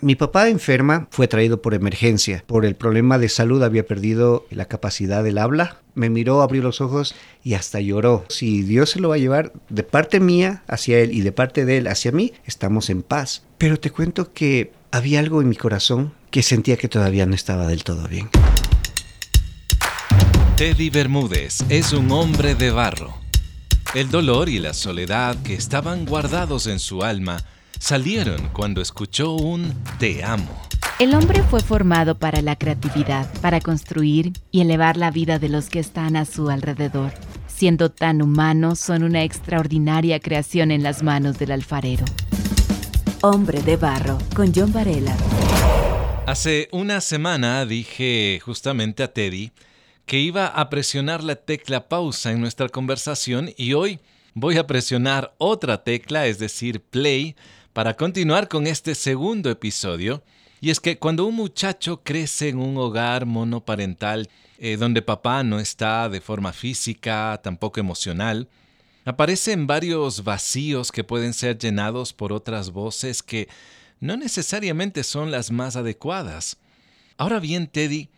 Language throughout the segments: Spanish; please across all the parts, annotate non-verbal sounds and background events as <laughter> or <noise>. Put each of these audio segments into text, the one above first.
Mi papá enferma, fue traído por emergencia. Por el problema de salud había perdido la capacidad del habla. Me miró, abrió los ojos y hasta lloró. Si Dios se lo va a llevar de parte mía hacia él y de parte de él hacia mí, estamos en paz. Pero te cuento que había algo en mi corazón que sentía que todavía no estaba del todo bien. Teddy Bermúdez es un hombre de barro. El dolor y la soledad que estaban guardados en su alma salieron cuando escuchó un te amo. El hombre fue formado para la creatividad, para construir y elevar la vida de los que están a su alrededor. Siendo tan humanos, son una extraordinaria creación en las manos del alfarero. Hombre de Barro, con John Varela. Hace una semana dije justamente a Teddy que iba a presionar la tecla pausa en nuestra conversación y hoy voy a presionar otra tecla, es decir, play, para continuar con este segundo episodio. Y es que cuando un muchacho crece en un hogar monoparental, eh, donde papá no está de forma física, tampoco emocional, aparecen varios vacíos que pueden ser llenados por otras voces que no necesariamente son las más adecuadas. Ahora bien, Teddy,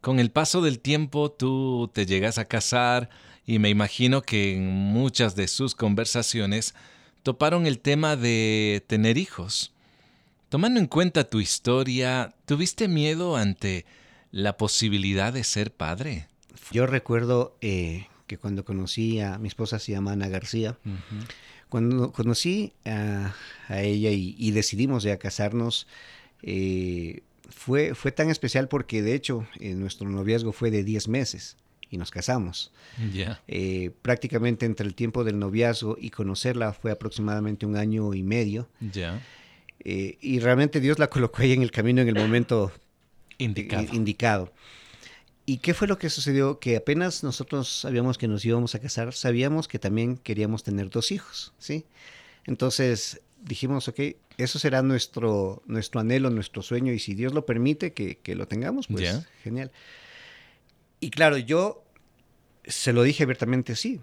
con el paso del tiempo tú te llegas a casar y me imagino que en muchas de sus conversaciones toparon el tema de tener hijos. Tomando en cuenta tu historia, ¿tuviste miedo ante la posibilidad de ser padre? Yo recuerdo eh, que cuando conocí a mi esposa, se llama Ana García, cuando conocí a, ella y, decidimos ya casarnos, eh, fue, fue tan especial porque de hecho eh, nuestro noviazgo fue de 10 meses y nos casamos. Eh, prácticamente entre el tiempo del noviazgo y conocerla fue aproximadamente un año y medio. Eh, y realmente Dios la <laughs> colocó ahí en el camino en el momento indicado. indicado. ¿Y qué fue lo que sucedió? Que apenas nosotros sabíamos que nos íbamos a casar, sabíamos que también queríamos tener dos hijos, ¿sí? Entonces dijimos, ok, eso será nuestro, nuestro anhelo, nuestro sueño, y si Dios lo permite que, lo tengamos, pues genial. Y claro, yo se lo dije abiertamente, sí,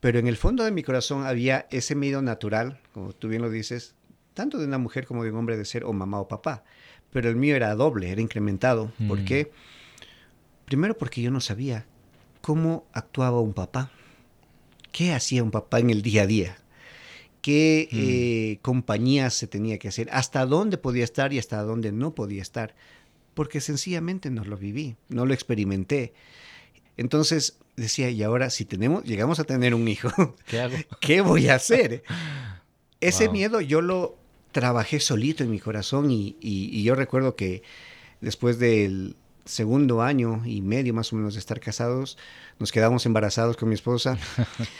pero en el fondo de mi corazón había ese miedo natural, como tú bien lo dices, tanto de una mujer como de un hombre de ser o mamá o papá. Pero el mío era doble, era incrementado. ¿Por mm. qué? Primero porque yo no sabía cómo actuaba un papá. ¿Qué hacía un papá en el día a día? ¿Qué mm. eh, compañías se tenía que hacer? ¿Hasta dónde podía estar y hasta dónde no podía estar? Porque sencillamente no lo viví, no lo experimenté. Entonces decía, y ahora si tenemos, llegamos a tener un hijo, <laughs> ¿qué, hago? <laughs> ¿Qué voy a hacer? Ese miedo yo lo trabajé solito en mi corazón y, yo recuerdo que después del segundo año y medio más o menos de estar casados, nos quedamos embarazados con mi esposa.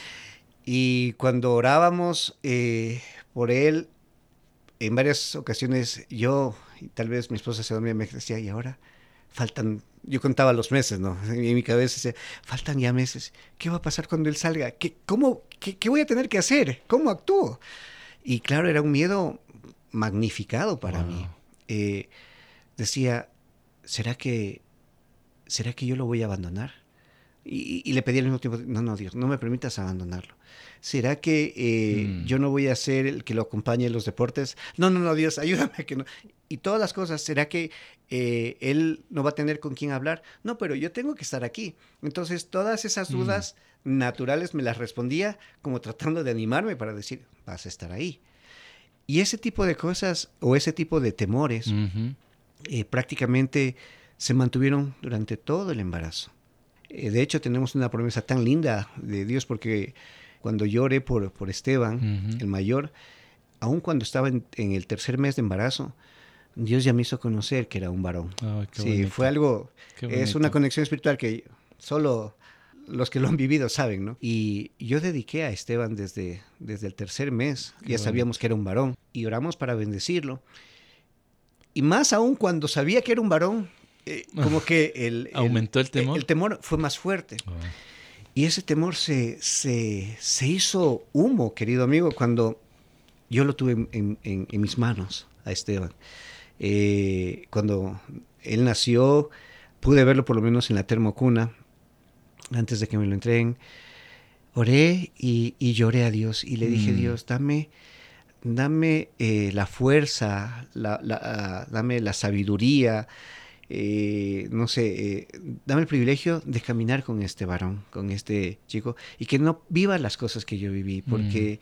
<laughs> y cuando orábamos eh, por él, en varias ocasiones yo y tal vez mi esposa se dormía y me decía, y ahora faltan, yo contaba los meses, ¿no? <laughs> En mi cabeza decía, faltan ya meses, ¿qué va a pasar cuando él salga? ¿Qué, cómo, qué, voy a tener que hacer? ¿Cómo actúo? Y claro, era un miedo magnificado para mí. Eh, decía, ¿será que, ¿será que yo lo voy a abandonar? Y, y, le pedí al mismo tiempo, no, no, Dios, no me permitas abandonarlo. ¿Será que eh, mm. yo no voy a ser el que lo acompañe en los deportes? No, no, no, Dios, <laughs> ayúdame que no y todas las cosas. ¿Será que eh, él no va a tener con quién hablar? No, pero yo tengo que estar aquí. Entonces, todas esas mm. dudas naturales me las respondía como tratando de animarme para decir, vas a estar ahí. Y ese tipo de cosas o ese tipo de temores eh, prácticamente se mantuvieron durante todo el embarazo. Eh, de hecho, tenemos una promesa tan linda de Dios porque cuando lloré por, por Esteban, el mayor, aun cuando estaba en, el tercer mes de embarazo, Dios ya me hizo conocer que era un varón. sí, fue algo, es una conexión espiritual que solo los que lo han vivido saben, ¿no? Y yo dediqué a Esteban desde, desde el tercer mes, ya sabíamos que era un varón, y oramos para bendecirlo. Y más aún cuando sabía que era un varón, eh, como que el, <laughs> aumentó el, temor. El, temor fue más fuerte. Ah. Y ese temor se, se, se, hizo humo, querido amigo, cuando yo lo tuve en, en, en mis manos a Esteban. Eh, cuando él nació, pude verlo por lo menos en la termocuna, antes de que me lo entreguen. Oré y, lloré a Dios y le dije, mm. Dios, dame, dame eh, la fuerza, la, dame la sabiduría, eh, no sé, eh, dame el privilegio de caminar con este varón, con este chico, y que no viva las cosas que yo viví, porque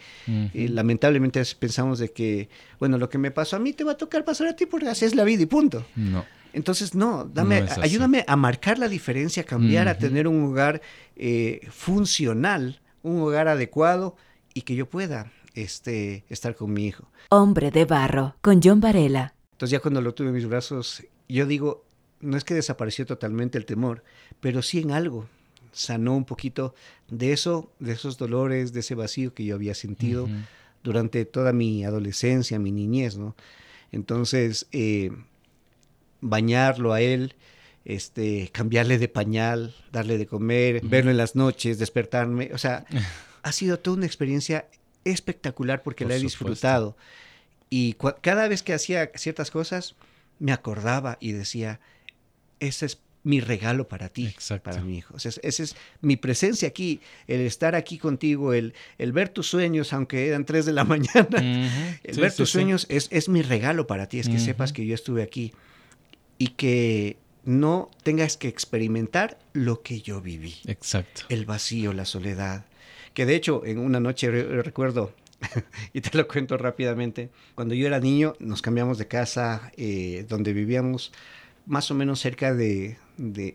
lamentablemente pensamos de que, bueno, lo que me pasó a mí te va a tocar pasar a ti porque así es la vida y punto. No. Entonces, no, dame, ayúdame a marcar la diferencia, a cambiar, a tener un hogar funcional, un hogar adecuado y que yo pueda este, estar con mi hijo. Hombre de barro, con John Varela. Entonces ya cuando lo tuve en mis brazos, yo digo, no es que desapareció totalmente el temor, pero sí en algo sanó un poquito de eso, de esos dolores, de ese vacío que yo había sentido durante toda mi adolescencia, mi niñez, ¿no? Entonces, eh, bañarlo a él, este, cambiarle de pañal, darle de comer, verlo en las noches, despertarme, o sea, <laughs> ha sido toda una experiencia espectacular porque la he disfrutado. Y cada vez que hacía ciertas cosas, me acordaba y decía, ese es mi regalo para ti, para mi hijo. O esa es mi presencia aquí, el estar aquí contigo, el, el ver tus sueños, aunque eran tres de la <laughs> mañana, el ver tus sueños es, es, mi regalo para ti, es que sepas que yo estuve aquí y que no tengas que experimentar lo que yo viví. Exacto. El vacío, la soledad, que de hecho en una noche recuerdo, <laughs> y te lo cuento rápidamente, cuando yo era niño nos cambiamos de casa eh, donde vivíamos más o menos cerca de,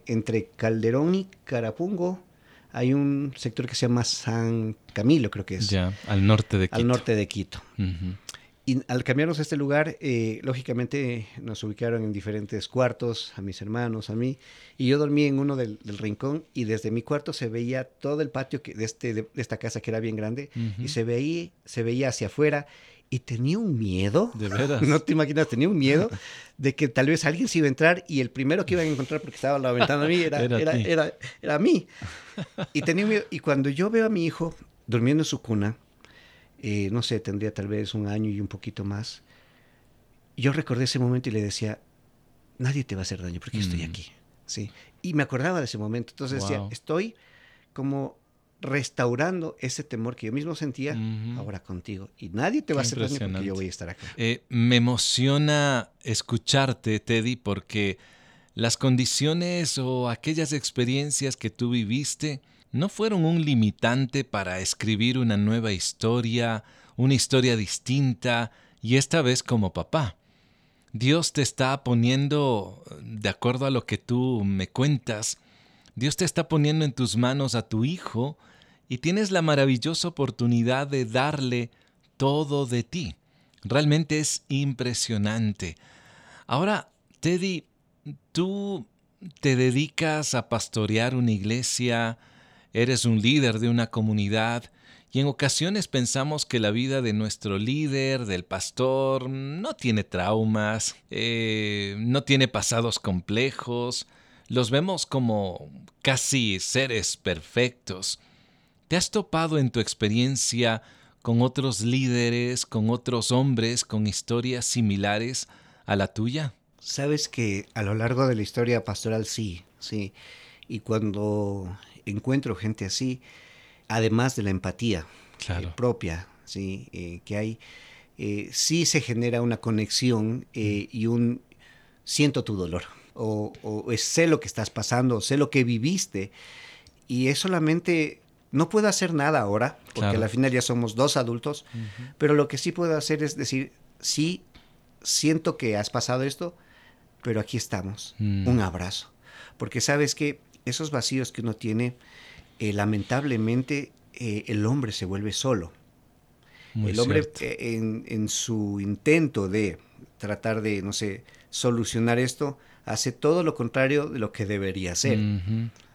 entre Calderón y Carapungo. Hay un sector que se llama San Camilo, creo que es. Ya, al norte de Quito. Al norte de Quito. Y al cambiarnos a este lugar, eh, lógicamente nos ubicaron en diferentes cuartos, a mis hermanos, a mí, y yo dormí en uno del, rincón y desde mi cuarto se veía todo el patio que, de, este, de, esta casa que era bien grande y se veía, se veía hacia afuera y tenía un miedo. De veras. <laughs> No te imaginas, tenía un miedo de que tal vez alguien se iba a entrar y el primero que iban a encontrar porque estaba la ventana a mí era, era, era, era, a mí. Y tenía miedo. Y cuando yo veo a mi hijo durmiendo en su cuna, eh, no sé, tendría tal vez un año y un poquito más. Yo recordé ese momento y le decía, nadie te va a hacer daño porque estoy mm. aquí. ¿sí? Y me acordaba de ese momento. Entonces decía, estoy como restaurando ese temor que yo mismo sentía ahora contigo. Y nadie te va a hacer daño porque yo voy a estar acá. Eh, me emociona escucharte, Teddy, porque las condiciones o aquellas experiencias que tú viviste, no fueron un limitante para escribir una nueva historia, una historia distinta, y esta vez como papá. Dios te está poniendo, de acuerdo a lo que tú me cuentas, Dios te está poniendo en tus manos a tu hijo y tienes la maravillosa oportunidad de darle todo de ti. Realmente es impresionante. Ahora, Teddy, tú te dedicas a pastorear una iglesia, eres un líder de una comunidad y en ocasiones pensamos que la vida de nuestro líder, del pastor, no tiene traumas, eh, no tiene pasados complejos, los vemos como casi seres perfectos. ¿Te has topado en tu experiencia con otros líderes, con otros hombres con historias similares a la tuya? Sabes que a lo largo de la historia pastoral sí, sí. Y cuando encuentro gente así, además de la empatía eh, propia ¿sí? Eh, que hay, eh, sí se genera una conexión y un siento tu dolor, o, sé lo que estás pasando, o sé lo que viviste, y es solamente, no puedo hacer nada ahora, porque al final ya somos dos adultos, pero lo que sí puedo hacer es decir, sí, siento que has pasado esto, pero aquí estamos, mm. un abrazo, porque sabes que esos vacíos que uno tiene, eh, lamentablemente eh, el hombre se vuelve solo. el hombre eh, en, su intento de tratar de, no sé, solucionar esto, hace todo lo contrario de lo que debería hacer.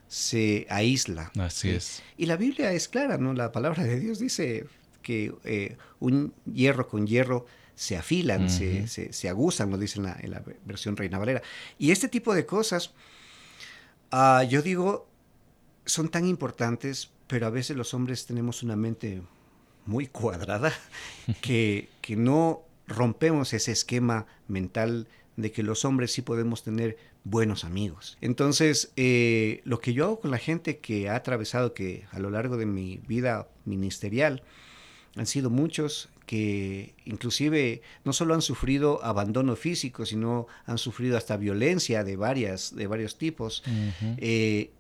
Se aísla. Así es. Y la Biblia es clara, ¿no? La palabra de Dios dice que un hierro con hierro se afilan, se, se, aguzan, lo dice en la, en la, versión Reina Valera. Y este tipo de cosas Ah, yo digo, son tan importantes, pero a veces los hombres tenemos una mente muy cuadrada <laughs> que, que no rompemos ese esquema mental de que los hombres sí podemos tener buenos amigos. Entonces, eh, lo que yo hago con la gente que ha atravesado, que a lo largo de mi vida ministerial, han sido muchos que inclusive no solo han sufrido abandono físico, sino han sufrido hasta violencia de, varias, de varios tipos. Eh,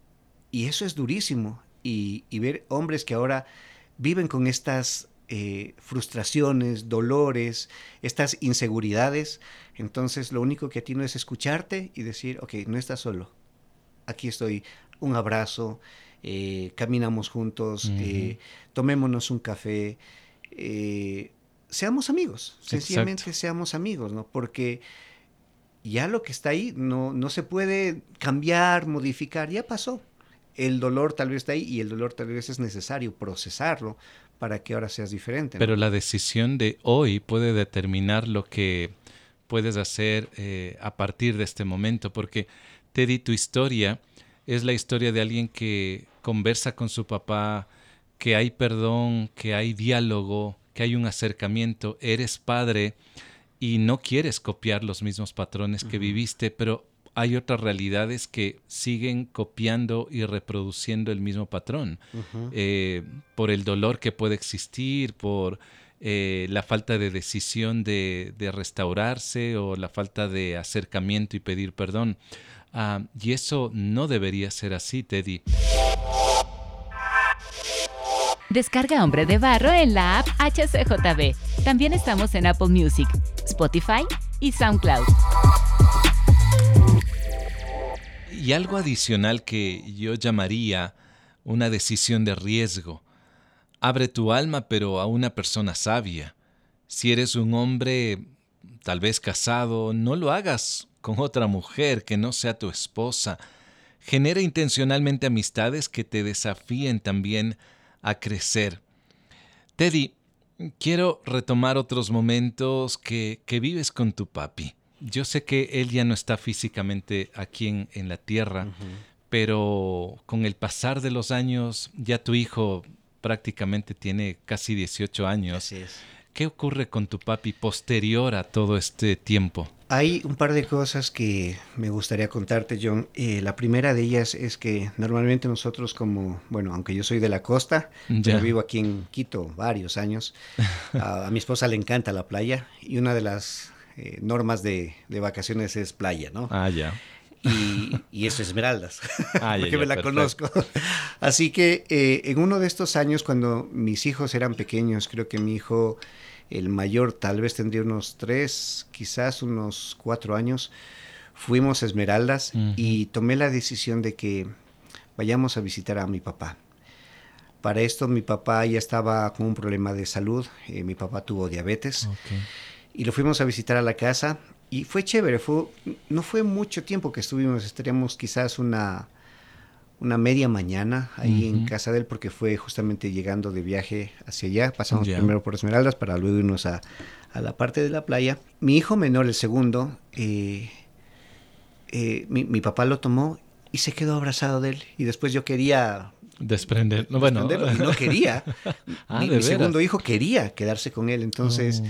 y eso es durísimo. Y, ver hombres que ahora viven con estas eh, frustraciones, dolores, estas inseguridades, entonces lo único que a ti no es escucharte y decir, ok, no estás solo, aquí estoy, un abrazo, eh, caminamos juntos, tomémonos un café, eh, seamos amigos, sencillamente seamos amigos, ¿no? Porque ya lo que está ahí no, no se puede cambiar, modificar, ya pasó. El dolor tal vez está ahí y el dolor tal vez es necesario procesarlo para que ahora seas diferente. Pero la decisión de hoy puede determinar lo que puedes hacer eh, a partir de este momento, porque Teddy, tu historia es la historia de alguien que conversa con su papá, que hay perdón, que hay diálogo, que hay un acercamiento, eres padre y no quieres copiar los mismos patrones que viviste, pero hay otras realidades que siguen copiando y reproduciendo el mismo patrón, eh, por el dolor que puede existir, por eh, la falta de decisión de, restaurarse o la falta de acercamiento y pedir perdón. Ah, y eso no debería ser así, Teddy. Descarga Hombre de Barro en la app HCJB. También estamos en Apple Music, Spotify y SoundCloud. Y algo adicional que yo llamaría una decisión de riesgo. Abre tu alma pero a una persona sabia. Si eres un hombre tal vez casado, no lo hagas con otra mujer que no sea tu esposa. Genera intencionalmente amistades que te desafíen también a crecer. Teddy, quiero retomar otros momentos que, vives con tu papi. Yo sé que él ya no está físicamente aquí en, la tierra, pero con el pasar de los años, ya tu hijo prácticamente tiene casi 18 años. ¿Qué ocurre con tu papi posterior a todo este tiempo? Hay un par de cosas que me gustaría contarte, John. Eh, la primera de ellas es que normalmente nosotros como, bueno, aunque yo soy de la costa, yo vivo aquí en Quito varios años, <laughs> a, mi esposa le encanta la playa y una de las eh, normas de, vacaciones es playa, ¿no? Ah, ya. Y, y es Esmeraldas, <laughs> ah, porque me la conozco. <laughs> Así que eh, en uno de estos años, cuando mis hijos eran pequeños, creo que mi hijo el mayor tal vez tendría unos tres, quizás unos cuatro años, fuimos a Esmeraldas y tomé la decisión de que vayamos a visitar a mi papá. Para esto mi papá ya estaba con un problema de salud, eh, mi papá tuvo diabetes y lo fuimos a visitar a la casa y fue chévere, fue, no fue mucho tiempo que estuvimos, estaríamos quizás una una media mañana ahí en casa de él porque fue justamente llegando de viaje hacia allá. Pasamos primero por Esmeraldas para luego irnos a, la parte de la playa. Mi hijo menor, el segundo, eh, eh, mi, papá lo tomó y se quedó abrazado de él. Y después yo quería... Desprender. No, bueno. Y no quería. <laughs> Ah, mi, segundo hijo quería quedarse con él. Entonces... Oh.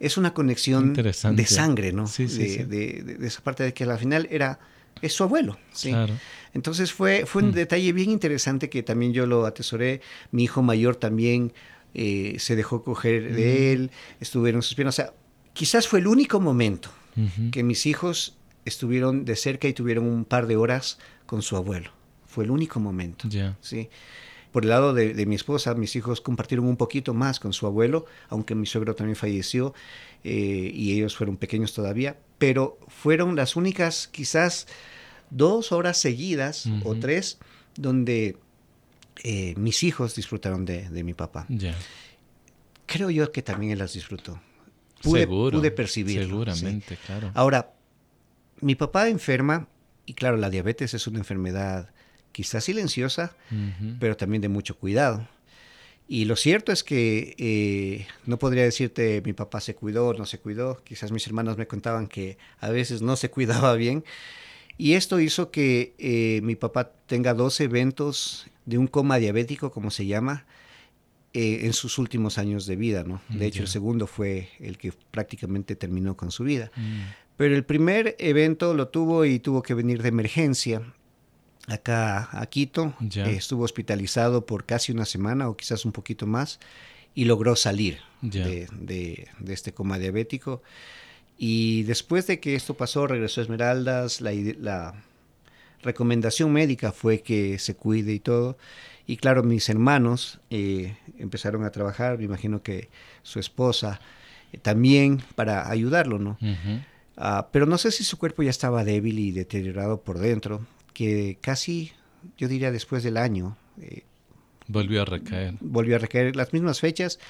Es una conexión de sangre, ¿no? Sí, sí, de, de, esa parte de que al final era es su abuelo. ¿sí? Claro. Entonces fue, fue un mm. detalle bien interesante que también yo lo atesoré. Mi hijo mayor también eh, se dejó coger de mm. él, estuvieron sus piernas. O sea, quizás fue el único momento que mis hijos estuvieron de cerca y tuvieron un par de horas con su abuelo. Fue el único momento. ¿sí? Por el lado de, mi esposa, mis hijos compartieron un poquito más con su abuelo, aunque mi suegro también falleció eh, y ellos fueron pequeños todavía, pero fueron las únicas quizás dos horas seguidas o tres donde eh, mis hijos disfrutaron de, mi papá. Creo yo que también él las disfrutó. Pude, pude percibirlo. Seguramente, claro. Ahora, mi papá enferma, y claro, la diabetes es una enfermedad quizás silenciosa, pero también de mucho cuidado. Y lo cierto es que eh, no podría decirte mi papá se cuidó, no se cuidó. Quizás mis hermanos me contaban que a veces no se <laughs> cuidaba bien. Y esto hizo que eh, mi papá tenga dos eventos de un coma diabético, como se llama, eh, en sus últimos años de vida, ¿no? De hecho, el segundo fue el que prácticamente terminó con su vida. Mm. Pero el primer evento lo tuvo y tuvo que venir de emergencia acá a Quito. estuvo hospitalizado por casi una semana o quizás un poquito más y logró salir de, de, este coma diabético. Y después de que esto pasó, regresó a Esmeraldas, la, la recomendación médica fue que se cuide y todo. Y claro, mis hermanos eh, empezaron a trabajar, me imagino que su esposa eh, también para ayudarlo, ¿no? Ah, pero no sé si su cuerpo ya estaba débil y deteriorado por dentro, que casi, yo diría después del año. Eh, volvió a recaer. Volvió a recaer las mismas fechas.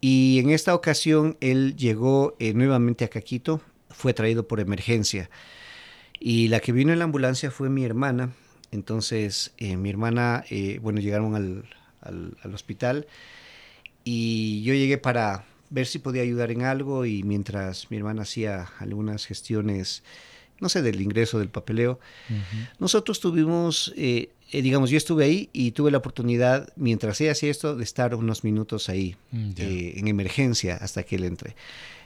Y en esta ocasión él llegó nuevamente a Caquito, fue traído por emergencia. Y la que vino en la ambulancia fue mi hermana, entonces, eh, mi hermana, eh, bueno, llegaron al, al, hospital y yo llegué para ver si podía ayudar en algo y mientras mi hermana hacía algunas gestiones, no sé, del ingreso, del papeleo, nosotros tuvimos, eh, digamos, yo estuve ahí y tuve la oportunidad, mientras ella hacía esto, de estar unos minutos ahí, mm, en emergencia, hasta que él entre.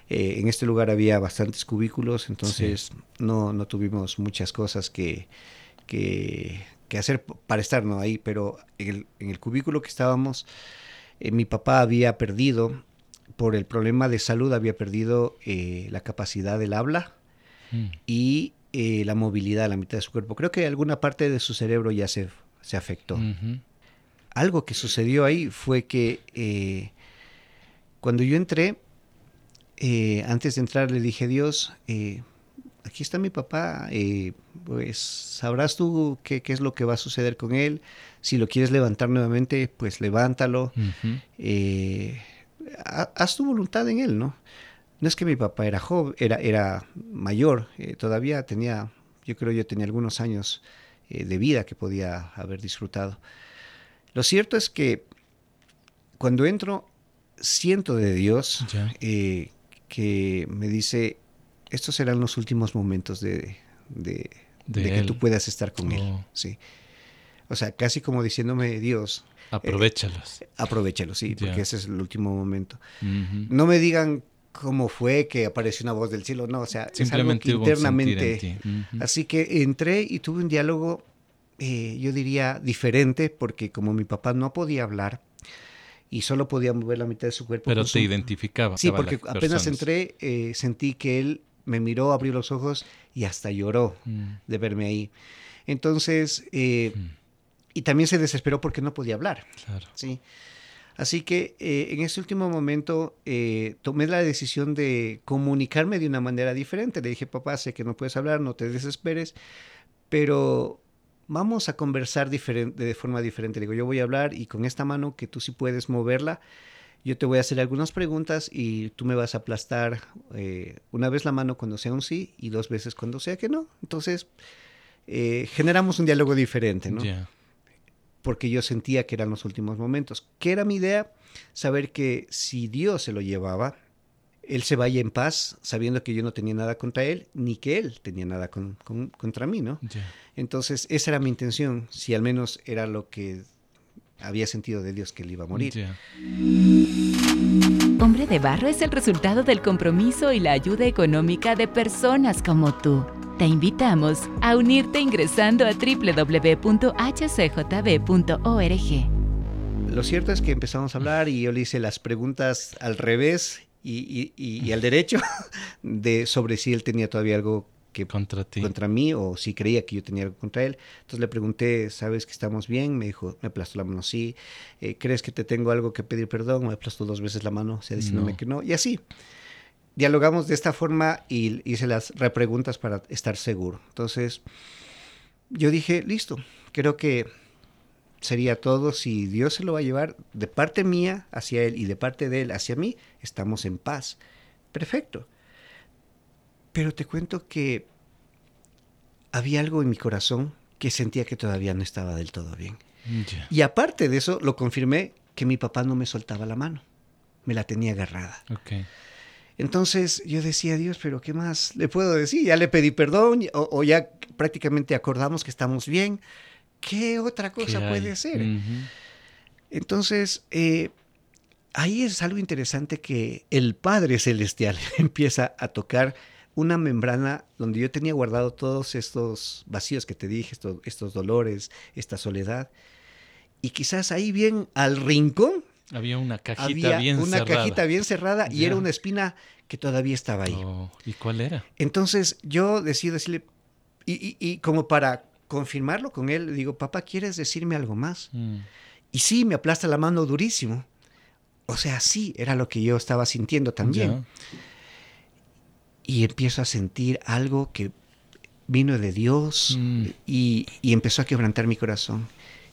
en este lugar había bastantes cubículos, entonces no, no tuvimos muchas cosas que, que, hacer para estar ¿no? ahí, pero en el, cubículo que estábamos, eh, mi papá había perdido, por el problema de salud, había perdido eh, la capacidad del habla mm. y eh, la movilidad, la mitad de su cuerpo. Creo que alguna parte de su cerebro ya se, se afectó. Algo que sucedió ahí fue que cuando yo entré, antes de entrar le dije, Dios, aquí está mi papá, eh, pues sabrás tú qué, es lo que va a suceder con él. Si lo quieres levantar nuevamente, pues levántalo. Eh, haz tu voluntad en él, ¿no? No es que mi papá era joven, era, era mayor, eh, todavía tenía, yo creo yo tenía algunos años de vida que podía haber disfrutado. Lo cierto es que cuando entro, siento de Dios que me dice, estos serán los últimos momentos de, de, que tú puedas estar con Él. Oh. Sí. O sea, casi como diciéndome, Dios. Aprovechalos. Eh, aprovechalos, sí, porque ese es el último momento. No me digan cómo fue que apareció una voz del cielo, no, o sea, Simplemente internamente. Así que entré y tuve un diálogo, eh, yo diría, diferente, porque como mi papá no podía hablar, y solo podía mover la mitad de su cuerpo. Pero te identificaba. Sí, porque apenas entré, eh, sentí que él me miró, abrió los ojos y hasta lloró mm. de verme ahí. Entonces, eh, mm. y también se desesperó porque no podía hablar. Claro. ¿sí? Así que eh, en ese último momento eh, tomé la decisión de comunicarme de una manera diferente. Le dije, papá, sé que no puedes hablar, no te desesperes, pero vamos a conversar diferente, de forma diferente. Le digo, yo voy a hablar y con esta mano que tú sí puedes moverla, yo te voy a hacer algunas preguntas y tú me vas a aplastar eh, una vez la mano cuando sea un sí y dos veces cuando sea que no. Entonces, generamos un diálogo diferente, ¿no? Porque yo sentía que eran los últimos momentos. ¿Qué era mi idea? Saber que si Dios se lo llevaba, Él se vaya en paz, sabiendo que yo no tenía nada contra Él, ni que Él tenía nada contra mí, ¿no? Entonces, esa era mi intención, si al menos era lo que había sentido de Dios que él iba a morir. Hombre de Barro es el resultado del compromiso y la ayuda económica de personas como tú. Te invitamos a unirte ingresando a www.hcjb.org. Lo cierto es que empezamos a hablar y yo le hice las preguntas al revés y, y al derecho <laughs> de sobre si él tenía todavía algo que contra ti. Contra mí o si creía que yo tenía algo contra él. Entonces le pregunté, ¿sabes que estamos bien? Me dijo, me aplastó la mano, sí. Eh, ¿Crees que te tengo algo que pedir perdón? Me aplastó dos veces la mano, o sea, diciéndome que no. Y así. Dialogamos de esta forma y hice las repreguntas para estar seguro. Entonces, yo dije, listo, creo que sería todo. Si Dios se lo va a llevar de parte mía hacia Él y de parte de Él hacia mí, estamos en paz. Perfecto. Pero te cuento que había algo en mi corazón que sentía que todavía no estaba del todo bien. Y aparte de eso, lo confirmé que mi papá no me soltaba la mano, me la tenía agarrada. Entonces yo decía, Dios, pero ¿qué más le puedo decir? Ya le pedí perdón o, ya prácticamente acordamos que estamos bien. ¿Qué otra cosa puede ser? Entonces, eh, ahí es algo interesante que el Padre Celestial <laughs> empieza a tocar una membrana donde yo tenía guardado todos estos vacíos que te dije, estos, estos dolores, esta soledad. Y quizás ahí bien al rincón Había una cajita había bien una cerrada. cajita bien cerrada y era una espina que todavía estaba ahí. Oh, ¿Y cuál era? Entonces yo decido decirle, y, y- y como para confirmarlo con él, le digo, papá, ¿quieres decirme algo más? Mm. Y sí, me aplasta la mano durísimo. O sea, sí, era lo que yo estaba sintiendo también. Y empiezo a sentir algo que vino de Dios Mm. y, y empezó a quebrantar mi corazón.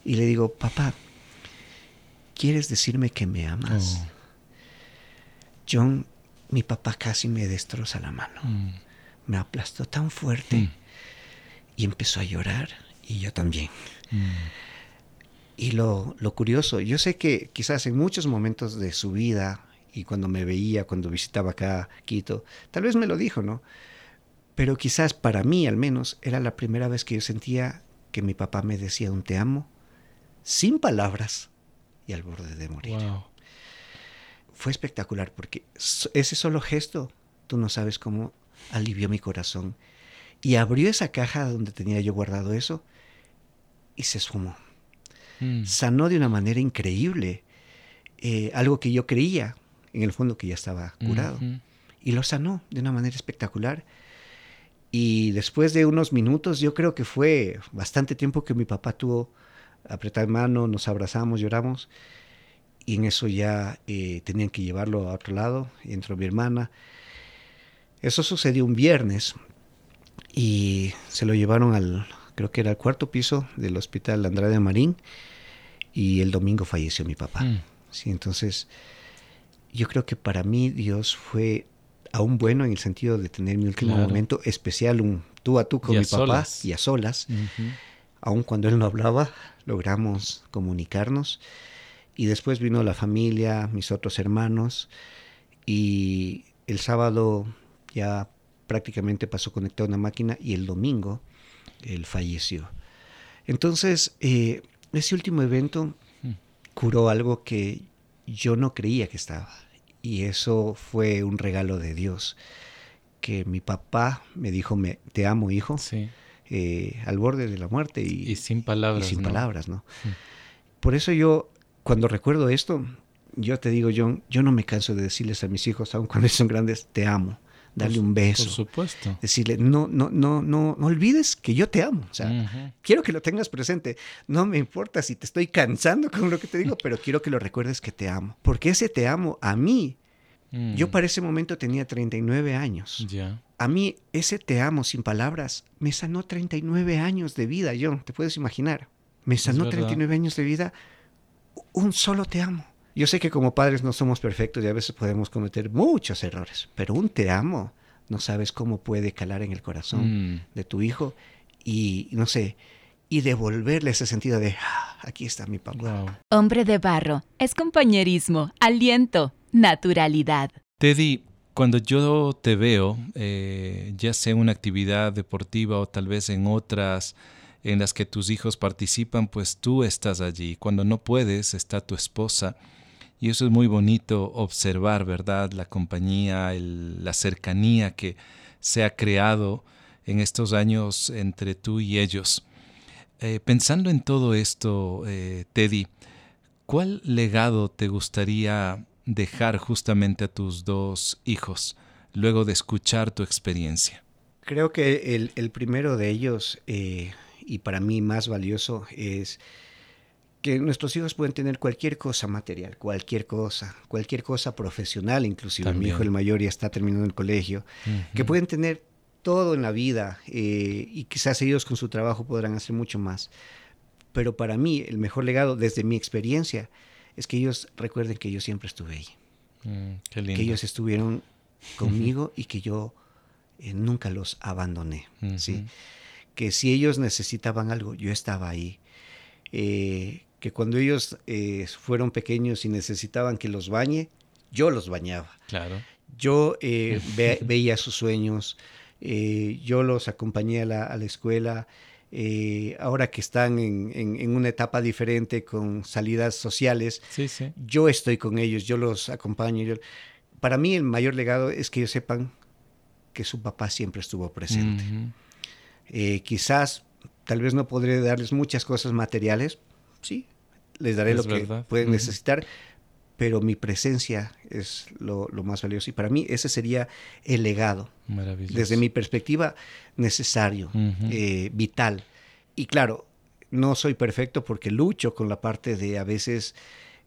Y le digo, papá, ¿quieres decirme que me amas? Oh. John, mi papá casi me destroza la mano. Mm. Me aplastó tan fuerte Mm. y empezó a llorar y yo también. Mm. Y lo, lo curioso, yo sé que quizás en muchos momentos de su vida y cuando me veía, cuando visitaba acá Quito, tal vez me lo dijo, ¿no? Pero quizás para mí al menos era la primera vez que yo sentía que mi papá me decía un te amo sin palabras y al borde de morir. Wow. Fue espectacular porque ese solo gesto, tú no sabes cómo alivió mi corazón. Y abrió esa caja donde tenía yo guardado eso y se esfumó. Mm. sanó de una manera increíble. eh, algo que yo creía, en el fondo, que ya estaba curado. Y lo sanó de una manera espectacular. Y después de unos minutos, yo creo que fue bastante tiempo que mi papá tuvo apretar mano, nos abrazamos, lloramos. Y en eso ya eh, tenían que llevarlo a otro lado. Entró mi hermana. Eso sucedió un viernes. Y se lo llevaron al, creo que era al cuarto piso del hospital Andrade Marín. Y el domingo falleció mi papá. Mm. Sí, entonces yo creo que para mí Dios fue aún bueno en el sentido de tener mi último Claro. momento especial, un tú a tú con Y mi papá solas. y a solas. Ujú. Aun cuando él no hablaba, logramos comunicarnos. Y después vino la familia, mis otros hermanos. Y el sábado ya prácticamente pasó conectado a una máquina y el domingo él falleció. Entonces, eh, ese último evento Mm. curó algo que yo no creía que estaba. Y eso fue un regalo de Dios. Que mi papá me dijo, me, te amo, hijo, Sí. Eh, al borde de la muerte y, Y sin palabras. y sin ¿no? palabras, ¿no? Mm. Por eso yo, cuando recuerdo esto, yo te digo, John, yo no me canso de decirles a mis hijos, aun cuando son grandes, te amo. Darle un beso. Por supuesto. Decirle, no, no, no, no, no olvides que yo te amo. O sea, Ujú. quiero que lo tengas presente. No me importa si te estoy cansando con lo que te digo, pero quiero que lo recuerdes que te amo. Porque ese te amo a mí, Mm. yo para ese momento tenía 39 años. A mí ese te amo sin palabras me sanó 39 años de vida, John, te puedes imaginar. Me sanó verdad. 39 años de vida un solo te amo. Yo sé que como padres no somos perfectos y a veces podemos cometer muchos errores, pero un te amo no sabes cómo puede calar en el corazón Mm. de tu hijo y no sé, y devolverle ese sentido de "Ah, aquí está mi papá. Wow. Hombre de barro es compañerismo, aliento, naturalidad. Teddy, cuando yo te veo, eh, ya sea en una actividad deportiva o tal vez en otras en las que tus hijos participan, pues tú estás allí. Cuando no puedes, está tu esposa. Y eso es muy bonito observar, ¿verdad? La compañía, la cercanía que se ha creado en estos años entre tú y ellos. Eh, pensando en todo esto, eh, Teddy, ¿cuál legado te gustaría dejar justamente a tus dos hijos luego de escuchar tu experiencia? Creo que el, el primero de ellos, eh, y para mí más valioso, es que nuestros hijos pueden tener cualquier cosa material, cualquier cosa, cualquier cosa profesional, inclusive. Mi hijo el mayor ya está terminando el colegio, que pueden tener todo en la vida eh, y quizás ellos con su trabajo podrán hacer mucho más. Pero para mí el mejor legado desde mi experiencia es que ellos recuerden que yo siempre estuve ahí, Mm, qué lindo. que ellos estuvieron <laughs> conmigo y que yo eh, nunca los abandoné. ¿sí? Que si ellos necesitaban algo, yo estaba ahí. Eh, que cuando ellos eh, fueron pequeños y necesitaban que los bañe, yo los bañaba. Claro. Yo ve- <laughs> veía sus sueños, yo los acompañé a la, a la escuela. Eh, ahora que están en, en- en una etapa diferente con salidas sociales, Sí, sí. yo estoy con ellos, yo los acompaño. yo- Para mí el mayor legado es que ellos sepan que su papá siempre estuvo presente. Eh, quizás, tal vez no podré darles muchas cosas materiales, sí, les daré Es lo que pueden necesitar, pero mi presencia es lo, más valioso. Y para mí ese sería el legado. Desde mi perspectiva, necesario, eh, vital. Y claro, no soy perfecto porque lucho con la parte de a veces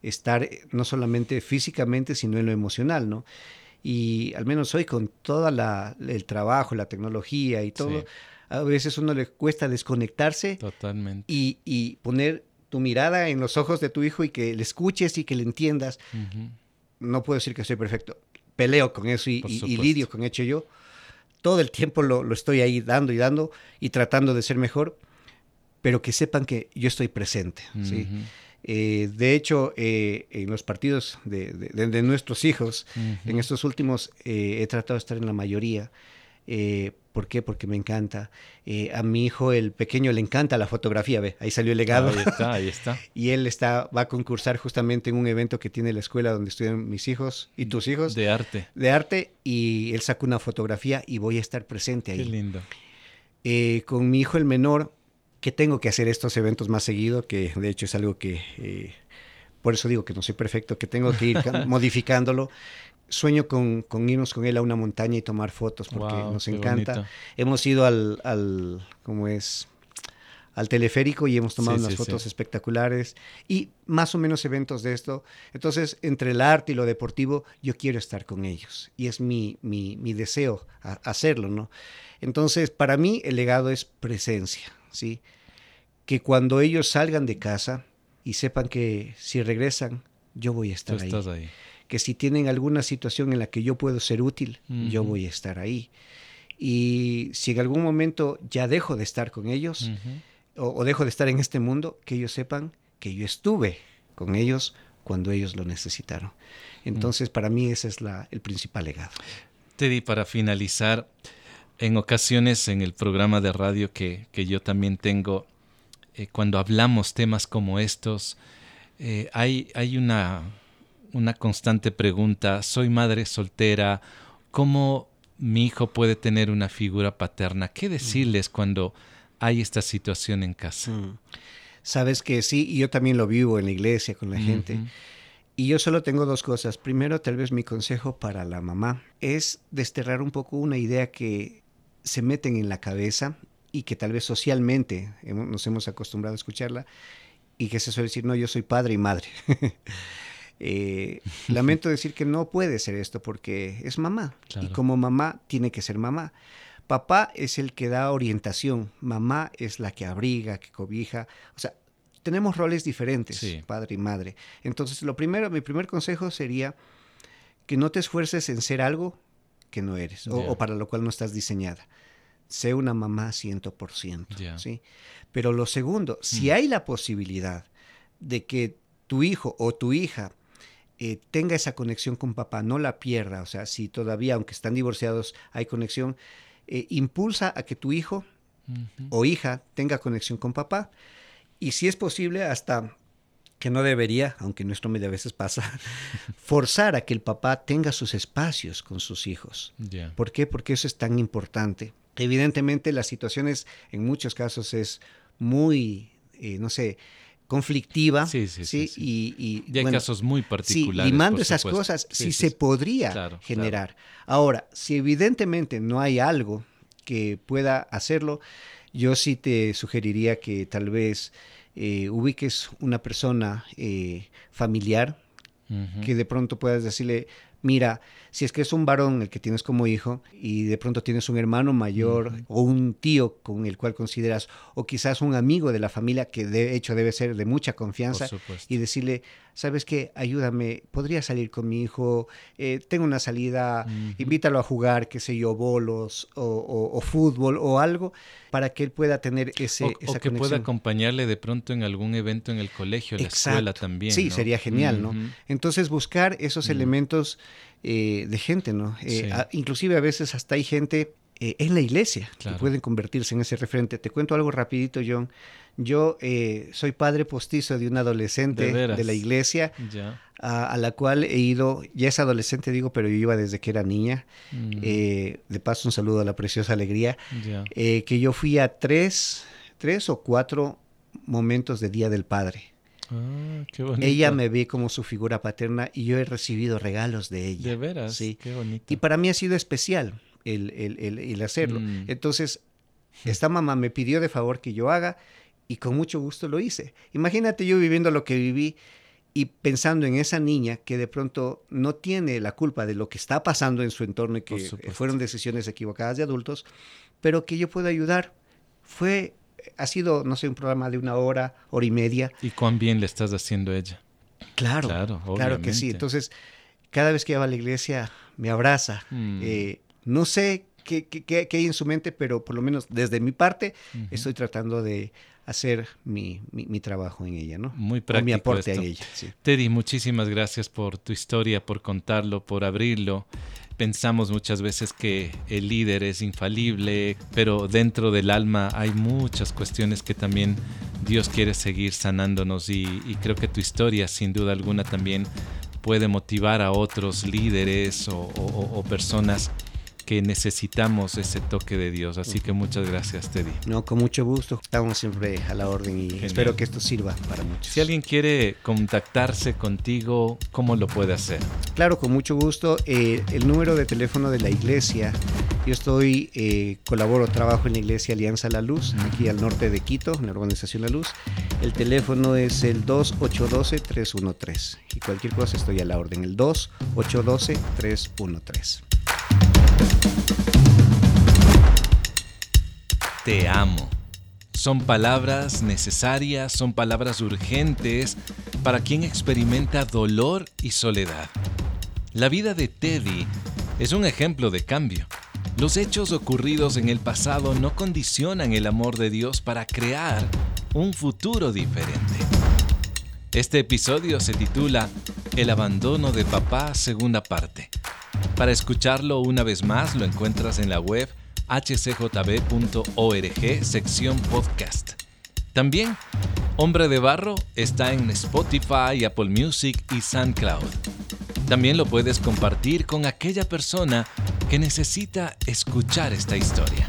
estar no solamente físicamente, sino en lo emocional, ¿no? Y al menos hoy con todo el trabajo, la tecnología y todo, a veces uno le cuesta desconectarse Totalmente. Y, poner tu mirada en los ojos de tu hijo y que le escuches y que le entiendas. No puedo decir que soy perfecto. Peleo con eso y, lidio con hecho yo. Todo el tiempo lo, estoy ahí dando y dando y tratando de ser mejor, pero que sepan que yo estoy presente. ¿sí? Eh, de hecho, eh, en los partidos de, nuestros hijos, en estos últimos, eh, he tratado de estar en la mayoría. ¿Por qué? Porque me encanta. a mi hijo, el pequeño, le encanta la fotografía. Ve, ahí salió el legado. ahí está, ahí está. <laughs> y él está, va a concursar justamente en un evento que tiene la escuela donde estudian mis hijos y tus hijos. De arte. De arte. Y él sacó una fotografía y voy a estar presente ahí. Qué lindo. con mi hijo, el menor, que tengo que hacer estos eventos más seguido, que de hecho es algo que, eh, por eso digo que no soy perfecto, que tengo que ir <laughs> modificándolo. Sueño con, con, irnos con él a una montaña y tomar fotos porque nos encanta. Hemos ido al, al, ¿cómo es? al teleférico y hemos tomado unas fotos espectaculares y más o menos eventos de esto. Entonces, entre el arte y lo deportivo, yo quiero estar con ellos y es mi, mi, mi deseo hacerlo, ¿no? Entonces, para mí el legado es presencia, ¿sí? Que cuando ellos salgan de casa y sepan que si regresan, yo voy a estar ahí. Que si tienen alguna situación en la que yo puedo ser útil, yo voy a estar ahí. Y si en algún momento ya dejo de estar con ellos o, dejo de estar en este mundo, que ellos sepan que yo estuve con ellos cuando ellos lo necesitaron. Entonces, para mí ese es la, el principal legado. Teddy, para finalizar, en ocasiones en el programa de radio que, yo también tengo, eh, cuando hablamos temas como estos, eh, hay, hay una, una constante pregunta, soy madre soltera, ¿cómo mi hijo puede tener una figura paterna? ¿Qué decirles cuando hay esta situación en casa? Mm. Sabes que sí, y yo también lo vivo en la iglesia con la gente. Y yo solo tengo dos cosas. Primero, tal vez mi consejo para la mamá es desterrar un poco una idea que se meten en la cabeza y que tal vez socialmente nos hemos acostumbrado a escucharla y que se suele decir, no, yo soy padre y madre. <laughs> Eh, <laughs> lamento decir que no puede ser esto porque es mamá y como mamá tiene que ser mamá. Papá es el que da orientación, mamá es la que abriga, que cobija. O sea, tenemos roles diferentes, padre y madre. Entonces, lo primero, mi primer consejo sería que no te esfuerces en ser algo que no eres o, para lo cual no estás diseñada. Sé una mamá 100%. ¿sí? Pero lo segundo, si mm. hay la posibilidad de que tu hijo o tu hija eh, tenga esa conexión con papá, no la pierda, o sea, si todavía, aunque están divorciados, hay conexión, eh, impulsa a que tu hijo o hija tenga conexión con papá. Y si es posible, hasta que no debería, aunque nuestro medio a veces pasa, <laughs> forzar a que el papá tenga sus espacios con sus hijos. ¿Por qué? Porque eso es tan importante. Evidentemente las situaciones en muchos casos es muy, eh, no sé, conflictiva. Sí, sí, sí. Y, hay casos muy particulares. Sí, mando esas cosas, si se podría generar. Ahora, si evidentemente no hay algo que pueda hacerlo, yo sí te sugeriría que tal vez eh, ubiques una persona eh, familiar que de pronto puedas decirle, mira, si es que es un varón el que tienes como hijo y de pronto tienes un hermano mayor o un tío con el cual consideras, o quizás un amigo de la familia que de hecho debe ser de mucha confianza y decirle, sabes qué, ayúdame, podría salir con mi hijo, eh, tengo una salida, invítalo a jugar, qué sé yo, bolos o, fútbol o algo, para que él pueda tener ese... O, que pueda acompañarle de pronto en algún evento en el colegio, en la escuela también. Sí, sería genial, ¿no? Entonces buscar esos elementos eh, de gente, ¿no? Eh, inclusive a veces hasta hay gente eh, en la iglesia que pueden convertirse en ese referente. Te cuento algo rapidito, John. Yo soy padre postizo de un adolescente de, la iglesia a, la cual he ido, ya es adolescente digo, pero yo iba desde que era niña. Mm. de paso un saludo a la preciosa alegría. que yo fui a tres, tres o cuatro momentos de Día del Padre. Ah, qué bonito. Ella me ve como su figura paterna y yo he recibido regalos de ella. De veras, Sí. qué bonito. Y para mí ha sido especial el, el- el- el hacerlo. Mm. Entonces, esta mamá me pidió de favor que yo haga y con mucho gusto lo hice. Imagínate yo viviendo lo que viví y pensando en esa niña que de pronto no tiene la culpa de lo que está pasando en su entorno y que supuesto. fueron decisiones equivocadas de adultos, pero que yo puedo ayudar. Fue, ha sido, no sé, un programa de una hora, hora y media. ¿Y cuán bien le estás haciendo a ella? Claro, Claro, claro que sí. Entonces, cada vez que va a la iglesia, me abraza. Mm. Eh, no sé qué, qué- qué- hay en su mente, pero por lo menos desde mi parte estoy tratando de hacer mi, mi- mi trabajo en ella, ¿no? Muy O mi práctico aporte esto. a ella. sí. Teddy, muchísimas gracias por tu historia, por contarlo, por abrirlo. Pensamos muchas veces que el líder es infalible, pero dentro del alma hay muchas cuestiones que también Dios quiere seguir sanándonos y, y creo que tu historia sin duda alguna también puede motivar a otros líderes o, o- o personas que necesitamos ese toque de Dios. Así que muchas gracias, Teddy. No, con mucho gusto. Estamos siempre a la orden y Genial. espero que esto sirva para muchos. Si alguien quiere contactarse contigo, ¿cómo lo puede hacer? Claro, con mucho gusto. Eh, el número de teléfono de la iglesia. Yo estoy, eh, colaboro, trabajo en la iglesia Alianza La Luz, aquí al norte de Quito, en la organización La Luz. El teléfono es el 2812-313. Y cualquier cosa estoy a la orden, el 2812-313. Te amo. Son palabras necesarias, son palabras urgentes para quien experimenta dolor y soledad. La vida de Teddy es un ejemplo de cambio. Los hechos ocurridos en el pasado no condicionan el amor de Dios para crear un futuro diferente. Este episodio se titula El abandono de papá segunda parte. Para escucharlo una vez más lo encuentras en la web hcjb.org sección podcast. También Hombre de Barro está en Spotify, Apple Music y SoundCloud. También lo puedes compartir con aquella persona que necesita escuchar esta historia.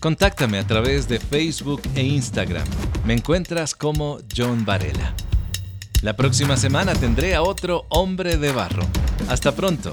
Contáctame a través de Facebook e Instagram. Me encuentras como John Varela. La próxima semana tendré a otro hombre de barro. Hasta pronto.